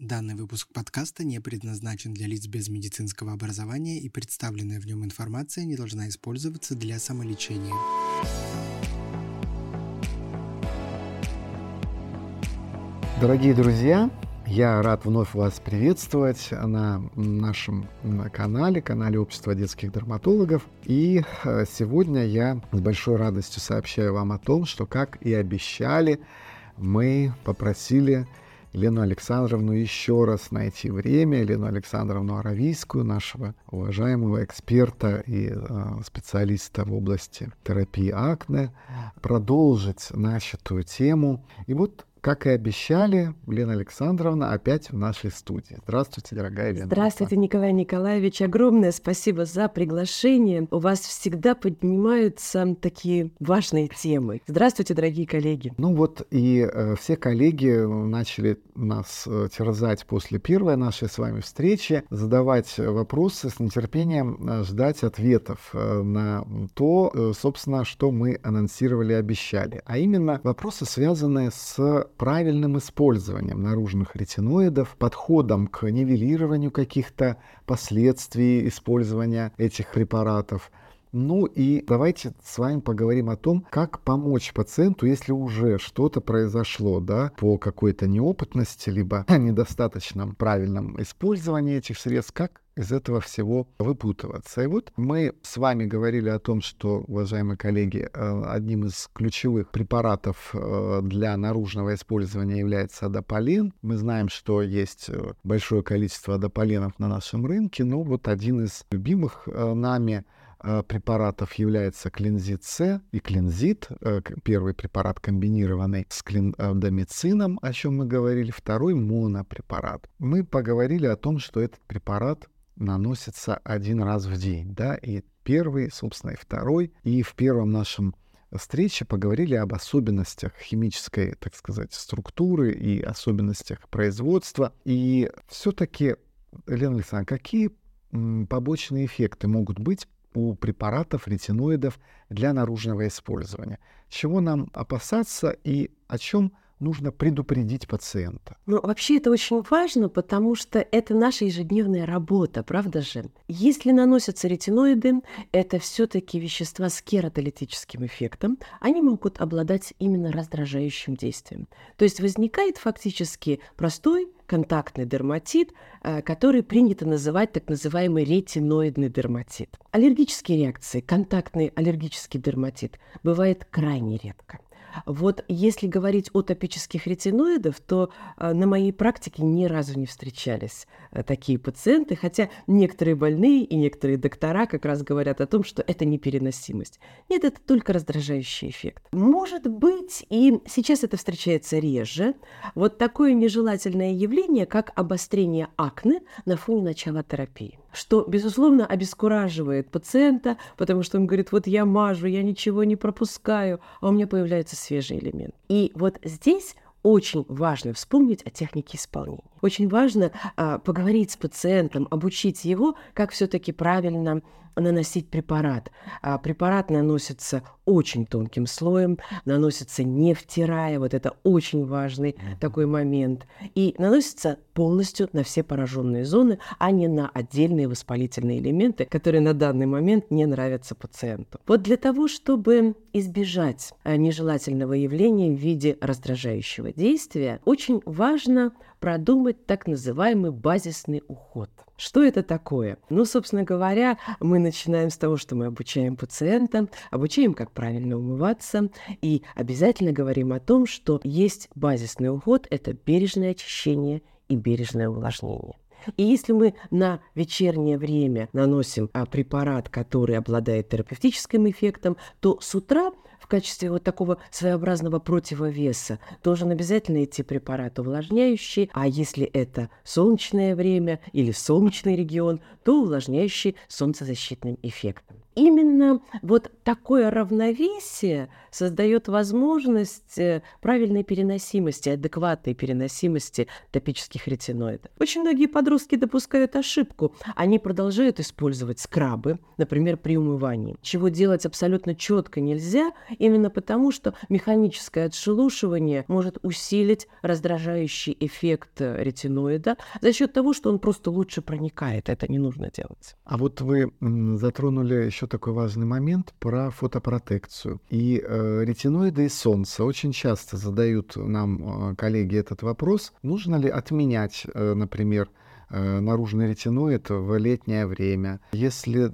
Данный выпуск подкаста не предназначен для лиц без медицинского образования и представленная в нем информация не должна использоваться для самолечения. Дорогие друзья, я рад вновь вас приветствовать на нашем канале, канале Общества детских дерматологов. И э, сегодня я с большой радостью сообщаю вам о том, что, как и обещали, мы попросили Елену Александровну еще раз найти время, Елену Александровну Аравийскую, нашего уважаемого эксперта и э, специалиста в области терапии акне, продолжить начатую тему. И вот как и обещали, Лена Александровна опять в нашей студии. Здравствуйте, дорогая Лена. Здравствуйте, Николай Николаевич. Огромное спасибо за приглашение. У вас всегда поднимаются такие важные темы. Здравствуйте, дорогие коллеги. Ну вот и э, все коллеги начали нас э, терзать после первой нашей с вами встречи, задавать вопросы с нетерпением, э, ждать ответов э, на то, э, собственно, что мы анонсировали и обещали. А именно вопросы, связанные с правильным использованием наружных ретиноидов, подходом к нивелированию каких-то последствий использования этих препаратов. Ну и давайте с вами поговорим о том, как помочь пациенту, если уже что-то произошло, да, по какой-то неопытности, либо недостаточном правильном использовании этих средств, как из этого всего выпутываться. И вот мы с вами говорили о том, что, уважаемые коллеги, э, одним из ключевых препаратов э, для наружного использования является адополин. Мы знаем, что есть э, большое количество адополинов на нашем рынке, но вот один из любимых нами препаратов является клинзит С и клинзит, первый препарат комбинированный с клиндомицином, о чем мы говорили, второй монопрепарат. Мы поговорили о том, что этот препарат наносится один раз в день, да, и первый, собственно, и второй. И в первом нашем встрече поговорили об особенностях химической, так сказать, структуры и особенностях производства. И все-таки, Елена Александровна, какие побочные эффекты могут быть у препаратов ретиноидов для наружного использования? Чего нам опасаться и о чем нужно предупредить пациента. Ну, вообще это очень важно, потому что это наша ежедневная работа, правда же? Если наносятся ретиноиды, это все-таки вещества с кератолитическим эффектом, они могут обладать именно раздражающим действием. То есть возникает фактически простой контактный дерматит, э, который принято называть так называемый ретиноидный дерматит. Аллергические реакции, контактный аллергический дерматит бывает крайне редко. Вот если говорить о топических ретиноидах, то э, на моей практике ни разу не встречались э, такие пациенты, хотя некоторые больные и некоторые доктора как раз говорят о том, что это непереносимость. Нет, это только раздражающий эффект. Может быть, и сейчас это встречается реже, вот такое нежелательное явление, как обострение акне на фоне начала терапии что, безусловно, обескураживает пациента, потому что он говорит, вот я мажу, я ничего не пропускаю, а у меня появляется свежий элемент. И вот здесь очень важно вспомнить о технике исполнения. Очень важно а, поговорить с пациентом, обучить его, как все-таки правильно наносить препарат. А препарат наносится очень тонким слоем, наносится не втирая, вот это очень важный такой момент, и наносится полностью на все пораженные зоны, а не на отдельные воспалительные элементы, которые на данный момент не нравятся пациенту. Вот для того, чтобы избежать нежелательного явления в виде раздражающего действия, очень важно продумать так называемый базисный уход. Что это такое? Ну, собственно говоря, мы начинаем с того, что мы обучаем пациента, обучаем, как правильно умываться, и обязательно говорим о том, что есть базисный уход – это бережное очищение и бережное увлажнение. И если мы на вечернее время наносим а, препарат, который обладает терапевтическим эффектом, то с утра в качестве вот такого своеобразного противовеса должен обязательно идти препарат увлажняющий, а если это солнечное время или солнечный регион, то увлажняющий солнцезащитным эффектом. Именно вот такое равновесие создает возможность э, правильной переносимости, адекватной переносимости топических ретиноидов. Очень многие подростки допускают ошибку. Они продолжают использовать скрабы, например, при умывании, чего делать абсолютно четко нельзя, именно потому, что механическое отшелушивание может усилить раздражающий эффект ретиноида за счет того, что он просто лучше проникает. Это не нужно делать. А вот вы затронули еще такой важный момент про фотопротекцию. И э, ретиноиды и солнце очень часто задают нам э, коллеги этот вопрос. Нужно ли отменять, э, например, Э, наружный ретиноид в летнее время. Если,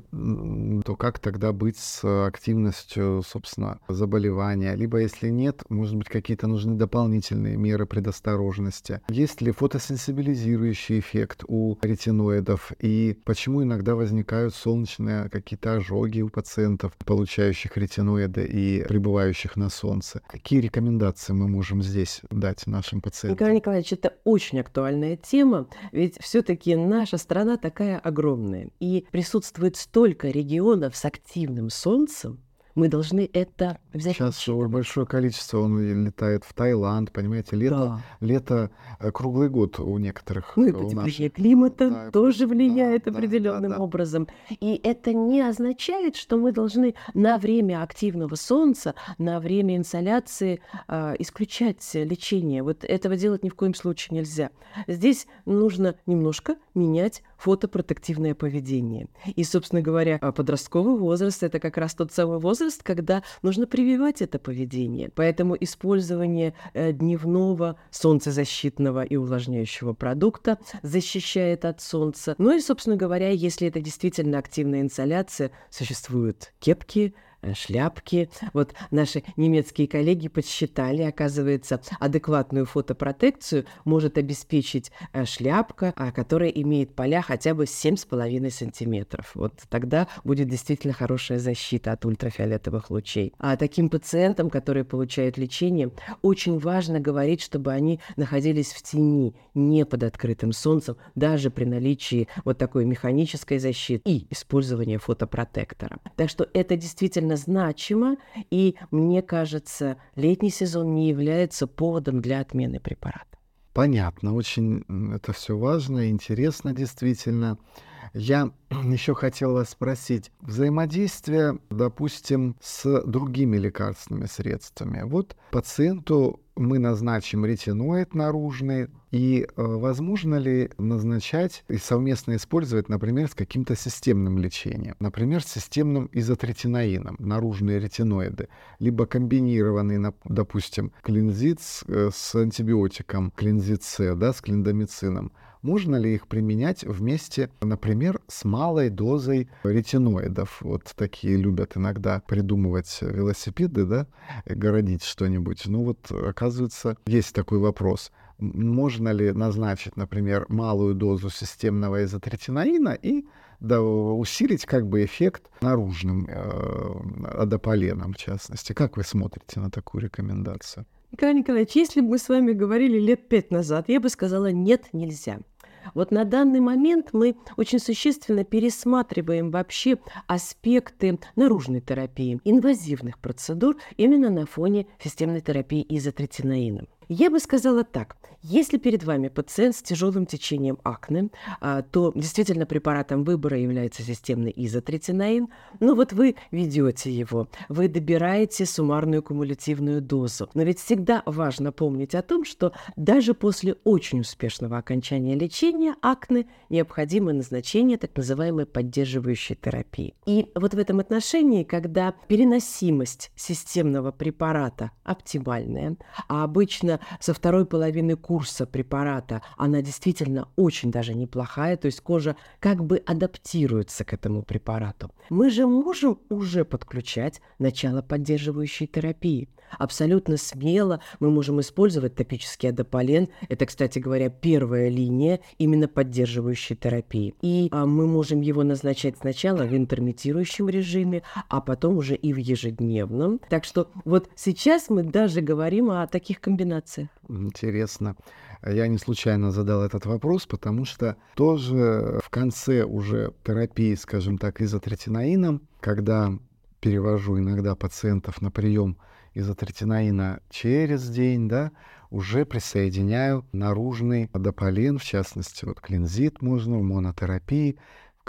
то как тогда быть с активностью, собственно, заболевания? Либо если нет, может быть, какие-то нужны дополнительные меры предосторожности. Есть ли фотосенсибилизирующий эффект у ретиноидов? И почему иногда возникают солнечные какие-то ожоги у пациентов, получающих ретиноиды и пребывающих на солнце? Какие рекомендации мы можем здесь дать нашим пациентам? Николай Николаевич, это очень актуальная тема, ведь все-таки все-таки наша страна такая огромная, и присутствует столько регионов с активным солнцем, мы должны это взять. Сейчас большое количество, он летает в Таиланд, понимаете, лето, да. лето э, круглый год у некоторых. Ну и потепление нас... климата да, тоже влияет да, определенным да, да, образом. И это не означает, что мы должны на время активного солнца, на время инсоляции э, исключать лечение. Вот этого делать ни в коем случае нельзя. Здесь нужно немножко менять фотопротективное поведение. И, собственно говоря, подростковый возраст – это как раз тот самый возраст, когда нужно прививать это поведение. Поэтому использование э, дневного солнцезащитного и увлажняющего продукта защищает от солнца. Ну и, собственно говоря, если это действительно активная инсоляция, существуют кепки, шляпки. Вот наши немецкие коллеги подсчитали, оказывается, адекватную фотопротекцию может обеспечить э, шляпка, а, которая имеет поля хотя бы 7,5 сантиметров. Вот тогда будет действительно хорошая защита от ультрафиолетовых лучей. А таким пациентам, которые получают лечение, очень важно говорить, чтобы они находились в тени, не под открытым солнцем, даже при наличии вот такой механической защиты и использования фотопротектора. Так что это действительно довольно значимо, и мне кажется, летний сезон не является поводом для отмены препарата. Понятно, очень это все важно, интересно действительно. Я еще хотел вас спросить, взаимодействие, допустим, с другими лекарственными средствами. Вот пациенту мы назначим ретиноид наружный, и э, возможно ли назначать и совместно использовать, например, с каким-то системным лечением, например, с системным изотретинаином, наружные ретиноиды, либо комбинированный, допустим, клинзит с, э, с антибиотиком, клинзит С, да, с клиндомицином, можно ли их применять вместе, например, с малой дозой ретиноидов? Вот такие любят иногда придумывать велосипеды, да, городить что-нибудь. Ну вот, оказывается, есть такой вопрос. Можно ли назначить, например, малую дозу системного изотретинаина и да, усилить как бы эффект наружным э, адополеном, в частности. Как вы смотрите на такую рекомендацию? Николай Николаевич, если бы мы с вами говорили лет пять назад, я бы сказала, нет, нельзя. Вот на данный момент мы очень существенно пересматриваем вообще аспекты наружной терапии, инвазивных процедур именно на фоне системной терапии изотретинаином. Я бы сказала так. Если перед вами пациент с тяжелым течением акне, а, то действительно препаратом выбора является системный изотретинаин. Но вот вы ведете его, вы добираете суммарную кумулятивную дозу. Но ведь всегда важно помнить о том, что даже после очень успешного окончания лечения акне необходимо назначение так называемой поддерживающей терапии. И вот в этом отношении, когда переносимость системного препарата оптимальная, а обычно со второй половины курса препарата она действительно очень даже неплохая, то есть кожа как бы адаптируется к этому препарату. Мы же можем уже подключать начало поддерживающей терапии. Абсолютно смело мы можем использовать топический адополен. Это, кстати говоря, первая линия именно поддерживающей терапии. И а, мы можем его назначать сначала в интермитирующем режиме, а потом уже и в ежедневном. Так что вот сейчас мы даже говорим о таких комбинациях. Интересно. Я не случайно задал этот вопрос, потому что тоже в конце уже терапии, скажем так, изотретинаином, когда перевожу иногда пациентов на прием изотретинаина через день, да, уже присоединяю наружный адополен, в частности, вот клинзит можно в монотерапии,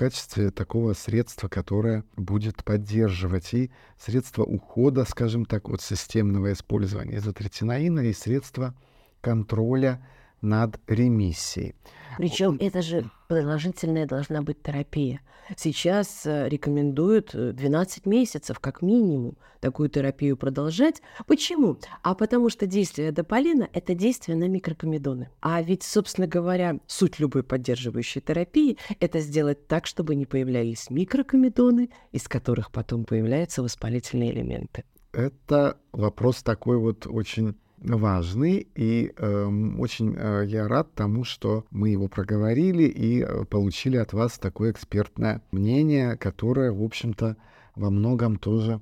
качестве такого средства, которое будет поддерживать и средства ухода, скажем так, от системного использования изотретинаина и средства контроля над ремиссией. Причем это же продолжительная должна быть терапия. Сейчас э, рекомендуют 12 э, месяцев как минимум такую терапию продолжать. Почему? А потому что действие дополина – это действие на микрокомедоны. А ведь, собственно говоря, суть любой поддерживающей терапии – это сделать так, чтобы не появлялись микрокомедоны, из которых потом появляются воспалительные элементы. Это вопрос такой вот очень важный, и э, очень э, я рад тому, что мы его проговорили и э, получили от вас такое экспертное мнение, которое, в общем-то, во многом тоже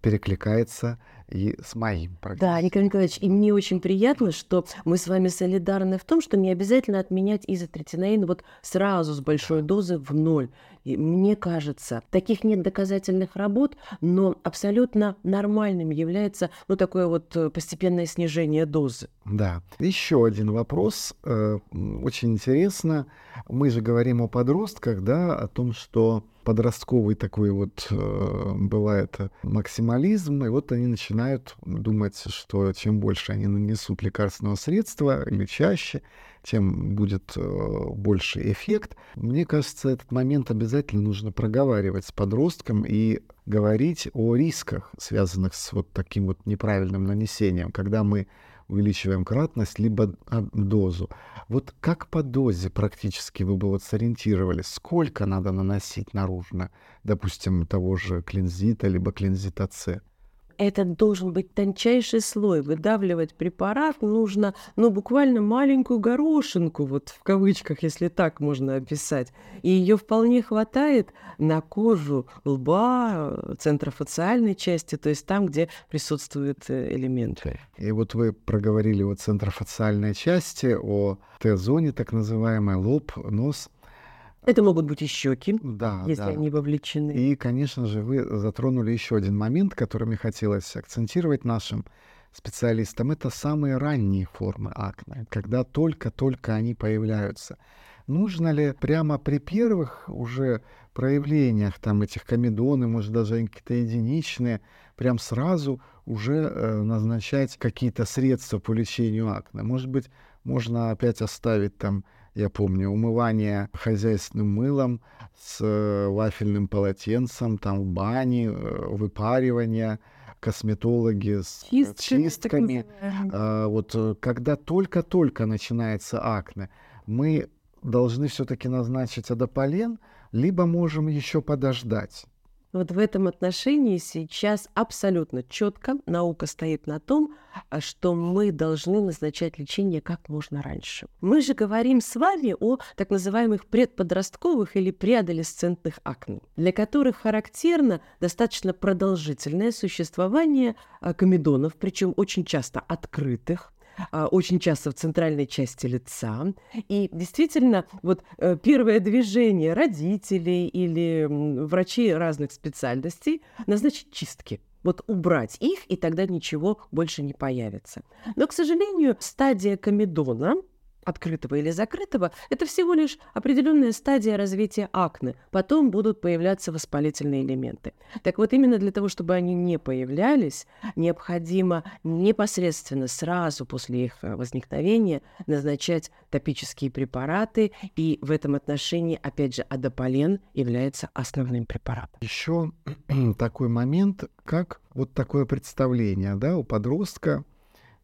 перекликается и с моим прогнозом. Да, Николай Николаевич, и мне очень приятно, что мы с вами солидарны в том, что не обязательно отменять изотретинаин вот сразу с большой дозы в ноль. Мне кажется, таких нет доказательных работ, но абсолютно нормальным является ну, такое вот э, постепенное снижение дозы. Да. Еще один вопрос. Э, очень интересно. Мы же говорим о подростках, да, о том, что подростковый такой вот э, бывает максимализм, и вот они начинают думать, что чем больше они нанесут лекарственного средства или чаще, тем будет э, больше эффект. Мне кажется, этот момент обязательно нужно проговаривать с подростком и говорить о рисках, связанных с вот таким вот неправильным нанесением, когда мы увеличиваем кратность, либо дозу. Вот как по дозе практически вы бы вот сориентировались, сколько надо наносить наружно, допустим, того же клинзита, либо клинзита С? Это должен быть тончайший слой. Выдавливать препарат нужно, ну, буквально маленькую горошинку, вот в кавычках, если так можно описать. И ее вполне хватает на кожу лба, центрофациальной части, то есть там, где присутствуют э, элементы. И вот вы проговорили о центрофациальной части, о Т-зоне, так называемой, лоб, нос – это могут быть и щеки, да, если да. они вовлечены. И, конечно же, вы затронули еще один момент, который мне хотелось акцентировать нашим специалистам. Это самые ранние формы акне, когда только-только они появляются. Нужно ли прямо при первых уже проявлениях там этих комедоны, может даже какие-то единичные, прям сразу уже э, назначать какие-то средства по лечению акне? Может быть, можно опять оставить там я помню, умывание хозяйственным мылом с э, вафельным полотенцем, там в бане, э, выпаривание, косметологи с чистками. чистками. А, вот э, когда только-только начинается акне, мы должны все-таки назначить адополен, либо можем еще подождать. Вот в этом отношении сейчас абсолютно четко наука стоит на том, а, что мы должны назначать лечение как можно раньше. Мы же говорим с вами о так называемых предподростковых или преадолесцентных акне, для которых характерно достаточно продолжительное существование а, комедонов, причем очень часто открытых, очень часто в центральной части лица. И действительно, вот э, первое движение родителей или врачей разных специальностей назначить чистки вот убрать их, и тогда ничего больше не появится. Но, к сожалению, стадия комедона открытого или закрытого, это всего лишь определенная стадия развития акне. Потом будут появляться воспалительные элементы. Так вот, именно для того, чтобы они не появлялись, необходимо непосредственно сразу после их э, возникновения назначать топические препараты. И в этом отношении, опять же, адополен является основным препаратом. Еще такой момент, как вот такое представление да, у подростка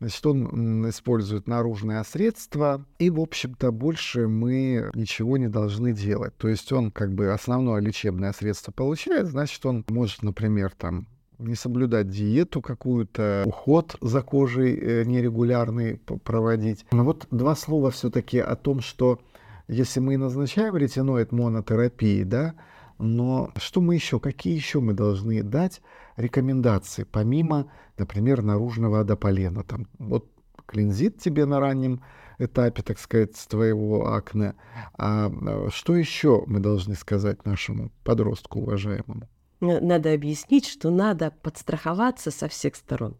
Значит, он использует наружное средство, и, в общем-то, больше мы ничего не должны делать. То есть он как бы основное лечебное средство получает, значит, он может, например, там не соблюдать диету какую-то, уход за кожей э, нерегулярный проводить. Но вот два слова все-таки о том, что если мы назначаем ретиноид монотерапии, да, но что мы еще, какие еще мы должны дать рекомендации, помимо, например, наружного адополена? Там, вот клинзит тебе на раннем этапе, так сказать, твоего акне. А что еще мы должны сказать нашему подростку уважаемому? Надо объяснить, что надо подстраховаться со всех сторон.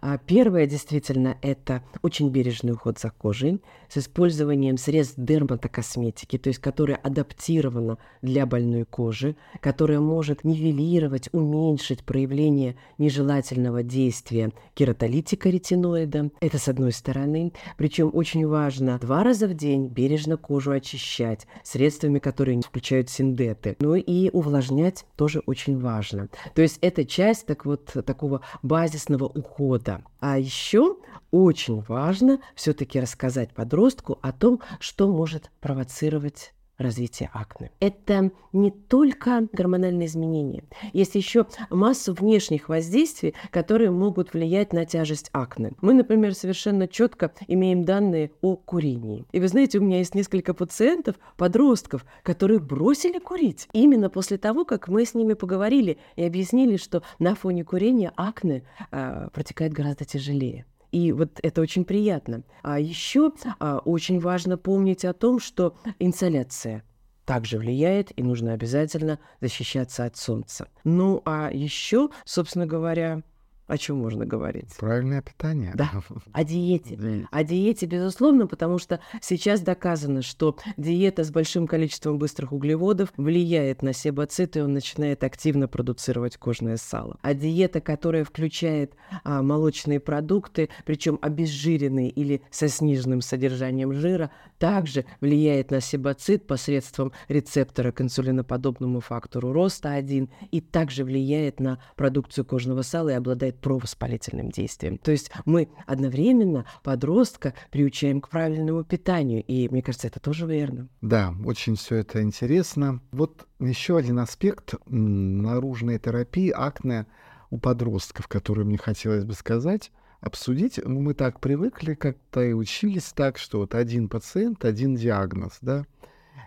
А первое, действительно, это очень бережный уход за кожей с использованием средств дерматокосметики, то есть которая адаптирована для больной кожи, которая может нивелировать, уменьшить проявление нежелательного действия кератолитика ретиноида. Это с одной стороны. Причем очень важно два раза в день бережно кожу очищать средствами, которые включают синдеты. Ну и увлажнять тоже очень важно. То есть это часть так вот такого базисного ухода. А еще очень важно все-таки рассказать подростку о том, что может провоцировать развития акне. Это не только гормональные изменения. Есть еще масса внешних воздействий, которые могут влиять на тяжесть акне. Мы, например, совершенно четко имеем данные о курении. И вы знаете, у меня есть несколько пациентов, подростков, которые бросили курить именно после того, как мы с ними поговорили и объяснили, что на фоне курения акне э, протекает гораздо тяжелее. И вот это очень приятно. А еще а, очень важно помнить о том, что инсоляция также влияет, и нужно обязательно защищаться от солнца. Ну а еще, собственно говоря, о чем можно говорить? Правильное питание. Да, о диете. О диете, безусловно, потому что сейчас доказано, что диета с большим количеством быстрых углеводов влияет на себоцит, и он начинает активно продуцировать кожное сало. А диета, которая включает а, молочные продукты, причем обезжиренные или со сниженным содержанием жира, также влияет на себоцит посредством рецептора к инсулиноподобному фактору роста 1 и также влияет на продукцию кожного сала и обладает провоспалительным действием. То есть мы одновременно подростка приучаем к правильному питанию, и мне кажется, это тоже верно. Да, очень все это интересно. Вот еще один аспект наружной терапии акне у подростков, который мне хотелось бы сказать обсудить. Ну, мы так привыкли, как-то и учились так, что вот один пациент, один диагноз, да,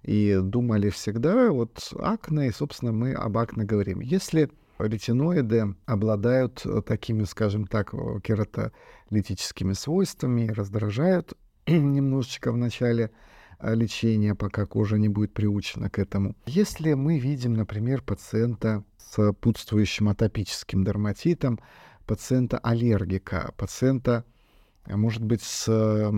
и думали всегда вот акне, и, собственно, мы об акне говорим. Если ретиноиды обладают э, такими, скажем так, кератолитическими свойствами, раздражают немножечко в начале э, лечения, пока кожа не будет приучена к этому. Если мы видим, например, пациента с сопутствующим атопическим дерматитом, пациента-аллергика, пациента, э, может быть, с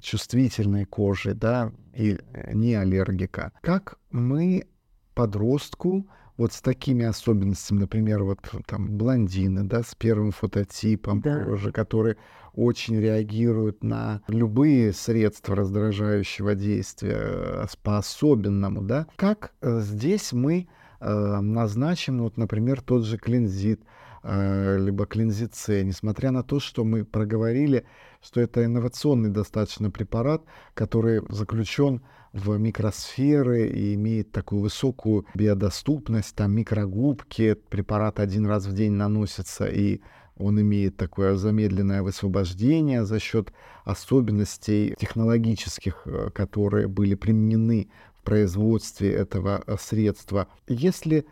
чувствительной кожей, да, и не аллергика. Как мы подростку вот с такими особенностями, например, вот там блондины, да, с первым фототипом да. кожи, которые очень реагируют на любые средства раздражающего действия э, по-особенному, да. Как э, здесь мы э, назначим, вот, например, тот же клинзит, э, либо клинзице, несмотря на то, что мы проговорили, что это инновационный достаточно препарат, который заключен в микросферы и имеет такую высокую биодоступность, там микрогубки, препарат один раз в день наносится, и он имеет такое замедленное высвобождение за счет особенностей технологических, э, которые были применены в производстве этого э, средства. Если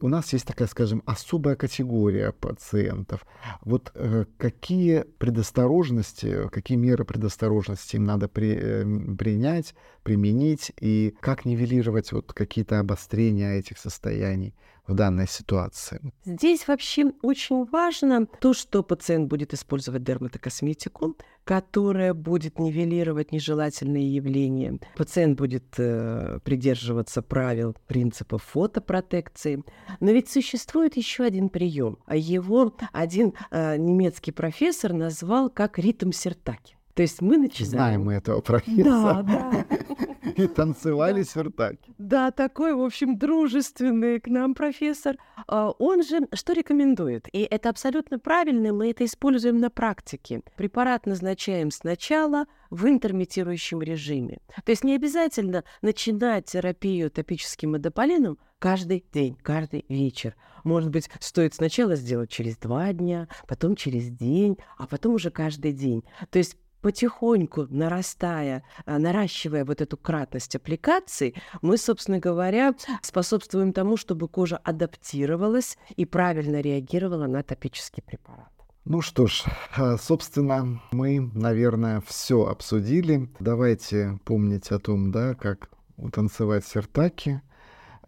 у нас есть такая, скажем, особая категория пациентов. Вот э, какие предосторожности, какие меры предосторожности им надо при, э, принять, применить, и как нивелировать вот какие-то обострения этих состояний? в данной ситуации. Здесь вообще очень важно то, что пациент будет использовать дерматокосметику, которая будет нивелировать нежелательные явления. Пациент будет э, придерживаться правил принципов фотопротекции. Но ведь существует еще один прием. А его один э, немецкий профессор назвал как ритм сертаки. То есть мы начинаем... Знаем мы этого профессора. Да, да. И танцевали да. сюртаки. Да, такой, в общем, дружественный к нам профессор. А, он же что рекомендует? И это абсолютно правильно, мы это используем на практике. Препарат назначаем сначала в интермитирующем режиме. То есть не обязательно начинать терапию топическим адополином каждый день, каждый вечер. Может быть, стоит сначала сделать через два дня, потом через день, а потом уже каждый день. То есть потихоньку нарастая, а, наращивая вот эту кратность аппликаций, мы, собственно говоря, способствуем тому, чтобы кожа адаптировалась и правильно реагировала на топический препарат. Ну что ж, а, собственно, мы, наверное, все обсудили. Давайте помнить о том, да, как утанцевать сертаки,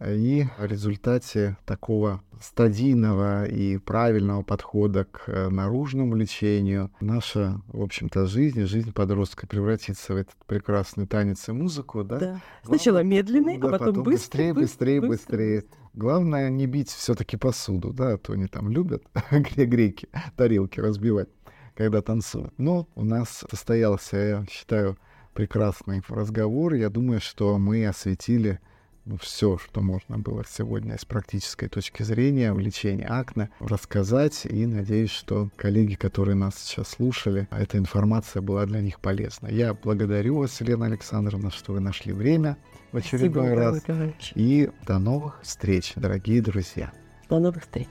И в результате такого стадийного и правильного подхода к э, наружному лечению наша, в общем-то, жизнь, жизнь подростка превратится в этот прекрасный танец и музыку, да? Да. Сначала медленный, да, а потом, потом быстрый, быстрее, быстрее, быстрее. Главное не бить все-таки посуду, да, а то они там любят греки, тарелки разбивать, когда танцуют. Но у нас состоялся, я считаю, прекрасный разговор. Я думаю, что мы осветили все, что можно было сегодня с практической точки зрения в лечении акне рассказать. И надеюсь, что коллеги, которые нас сейчас слушали, эта информация была для них полезна. Я благодарю вас, Елена Александровна, что вы нашли время в очередной Спасибо, раз. И до новых встреч, дорогие друзья. До новых встреч.